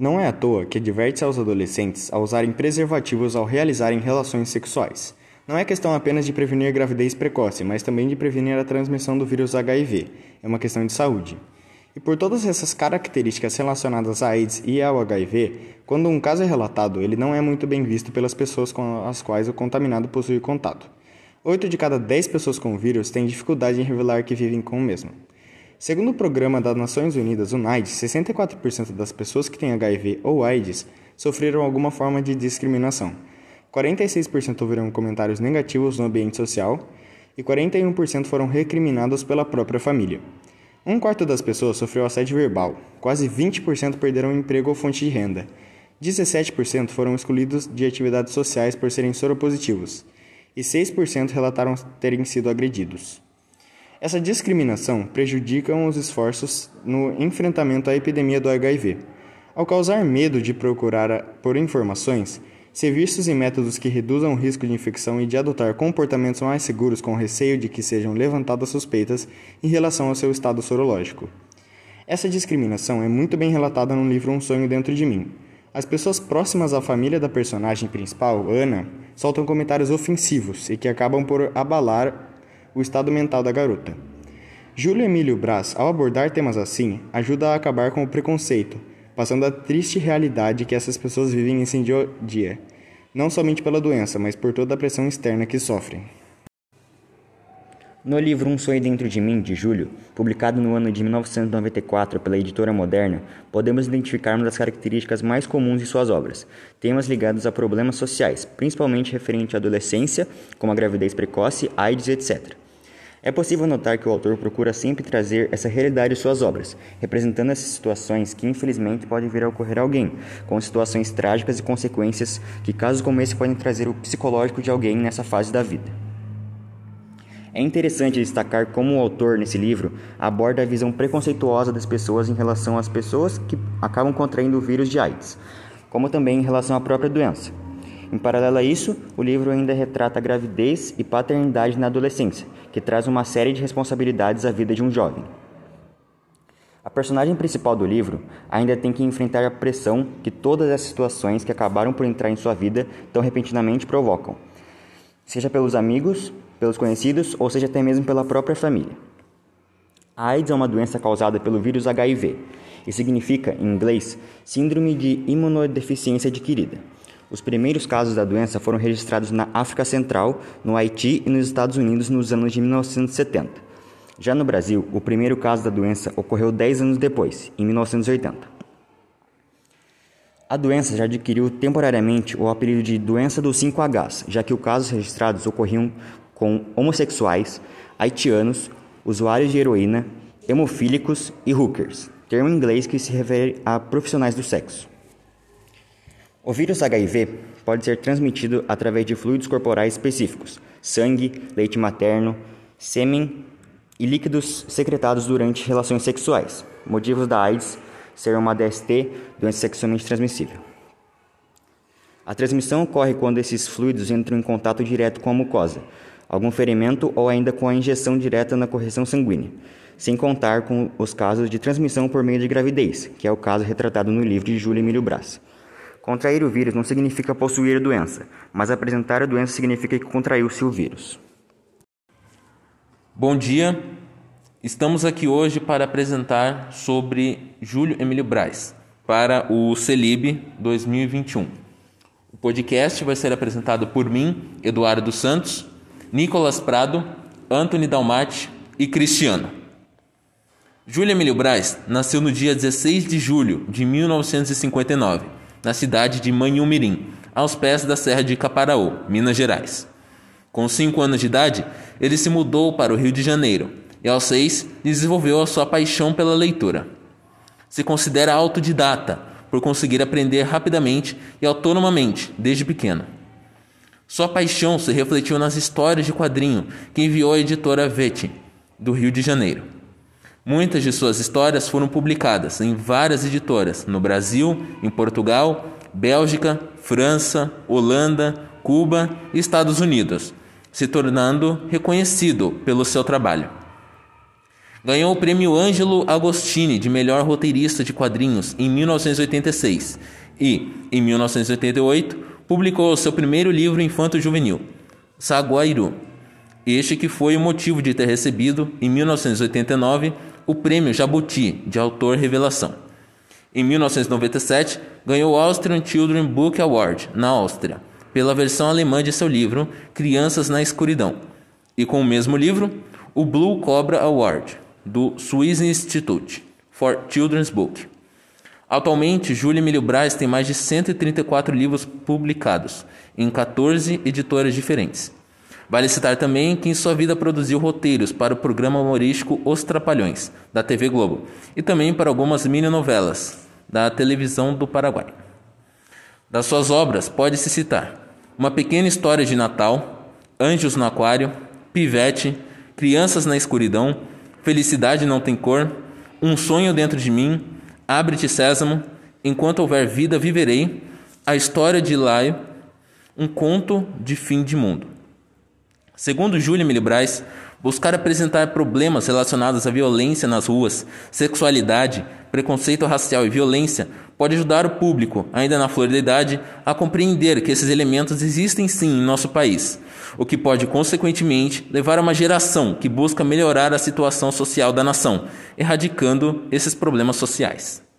Não é à toa que adverte aos adolescentes a usarem preservativos ao realizarem relações sexuais. Não é questão apenas de prevenir gravidez precoce, mas também de prevenir a transmissão do vírus HIV. É uma questão de saúde. E por todas essas características relacionadas à AIDS e ao HIV, quando um caso é relatado, ele não é muito bem visto pelas pessoas com as quais o contaminado possui contato. 8 de cada 10 pessoas com o vírus têm dificuldade em revelar que vivem com o mesmo. Segundo o programa das Nações Unidas, UNAIDS, 64% das pessoas que têm HIV ou AIDS sofreram alguma forma de discriminação. 46% ouviram comentários negativos no ambiente social e 41% foram recriminados pela própria família. Um quarto das pessoas sofreu assédio verbal, quase 20% perderam emprego ou fonte de renda, 17% foram excluídos de atividades sociais por serem soropositivos e 6% relataram terem sido agredidos. Essa discriminação prejudica os esforços no enfrentamento à epidemia do HIV. Ao causar medo de procurar por informações, serviços e métodos que reduzam o risco de infecção e de adotar comportamentos mais seguros com receio de que sejam levantadas suspeitas em relação ao seu estado sorológico. Essa discriminação é muito bem relatada no livro Um Sonho Dentro de Mim. As pessoas próximas à família da personagem principal, Ana, soltam comentários ofensivos e que acabam por abalar o estado mental da garota. Júlio Emílio Brás, ao abordar temas assim, ajuda a acabar com o preconceito, passando a triste realidade que essas pessoas vivem dia a dia, não somente pela doença, mas por toda a pressão externa que sofrem. No livro Um Sonho Dentro de Mim, de Júlio, publicado no ano de 1994 pela editora Moderna, podemos identificar uma das características mais comuns de suas obras, temas ligados a problemas sociais, principalmente referente à adolescência, como a gravidez precoce, AIDS, etc. É possível notar que o autor procura sempre trazer essa realidade em suas obras, representando essas situações que infelizmente podem vir a ocorrer a alguém, com situações trágicas e consequências que casos como esse podem trazer o psicológico de alguém nessa fase da vida. É interessante destacar como o autor, nesse livro, aborda a visão preconceituosa das pessoas em relação às pessoas que acabam contraindo o vírus de AIDS, como também em relação à própria doença. Em paralelo a isso, o livro ainda retrata a gravidez e paternidade na adolescência, que traz uma série de responsabilidades à vida de um jovem. A personagem principal do livro ainda tem que enfrentar a pressão que todas as situações que acabaram por entrar em sua vida tão repentinamente provocam, seja pelos amigos, pelos conhecidos ou seja até mesmo pela própria família. A AIDS é uma doença causada pelo vírus HIV e significa, em inglês, Síndrome de Imunodeficiência Adquirida. Os primeiros casos da doença foram registrados na África Central, no Haiti e nos Estados Unidos nos anos de 1970. Já no Brasil, o primeiro caso da doença ocorreu 10 anos depois, em 1980. A doença já adquiriu temporariamente o apelido de doença dos 5Hs, já que os casos registrados ocorriam com homossexuais, haitianos, usuários de heroína, hemofílicos e hookers, termo em inglês que se refere a profissionais do sexo. O vírus HIV pode ser transmitido através de fluidos corporais específicos, sangue, leite materno, sêmen e líquidos secretados durante relações sexuais. Motivos da AIDS ser uma DST, doença sexualmente transmissível. A transmissão ocorre quando esses fluidos entram em contato direto com a mucosa, algum ferimento ou ainda com a injeção direta na correção sanguínea, sem contar com os casos de transmissão por meio de gravidez, que é o caso retratado no livro de Júlio Emílio Brás. Contrair o vírus não significa possuir a doença, mas apresentar a doença significa que contraiu-se o vírus. Bom dia, estamos aqui hoje para apresentar sobre Júlio Emílio Braz para o CELIB 2021. O podcast vai ser apresentado por mim, Eduardo Santos, Nicolas Prado, Anthony Dalmati e Cristiano. Júlia Emílio Braz nasceu no dia 16 de julho de 1959, na cidade de Manhumirim, aos pés da Serra de Caparaó, Minas Gerais. Com 5 anos de idade, ele se mudou para o Rio de Janeiro e, aos 6, desenvolveu a sua paixão pela leitura. Se considera autodidata por conseguir aprender rapidamente e autonomamente desde pequeno. Sua paixão se refletiu nas histórias de quadrinho que enviou a editora Vete, do Rio de Janeiro. Muitas de suas histórias foram publicadas em várias editoras no Brasil, em Portugal, Bélgica, França, Holanda, Cuba e Estados Unidos, se tornando reconhecido pelo seu trabalho. Ganhou o prêmio Ângelo Agostini de melhor roteirista de quadrinhos em 1986 e, em 1988, publicou seu primeiro livro infanto-juvenil, Saguairu. Este que foi o motivo de ter recebido, em 1989, o prêmio Jabuti de autor revelação. Em 1997, ganhou o Austrian Children Book Award, na Áustria, pela versão alemã de seu livro Crianças na Escuridão, e com o mesmo livro, o Blue Cobra Award, do Swiss Institute for Children's Book. Atualmente, Júlia Emílio Braz tem mais de 134 livros publicados em 14 editoras diferentes. Vale citar também que em sua vida produziu roteiros para o programa humorístico Os Trapalhões, da TV Globo, e também para algumas mini-novelas da televisão do Paraguai. Das suas obras, pode-se citar Uma Pequena História de Natal, Anjos no Aquário, Pivete, Crianças na Escuridão, Felicidade Não Tem Cor, Um Sonho Dentro de Mim, Abre-te Sésamo, Enquanto Houver Vida Viverei, A História de Laio, Um Conto de Fim de Mundo. Segundo Júlia Milibrais, buscar apresentar problemas relacionados à violência nas ruas, sexualidade, preconceito racial e violência pode ajudar o público, ainda na flor da idade, a compreender que esses elementos existem sim em nosso país, o que pode, consequentemente, levar a uma geração que busca melhorar a situação social da nação, erradicando esses problemas sociais.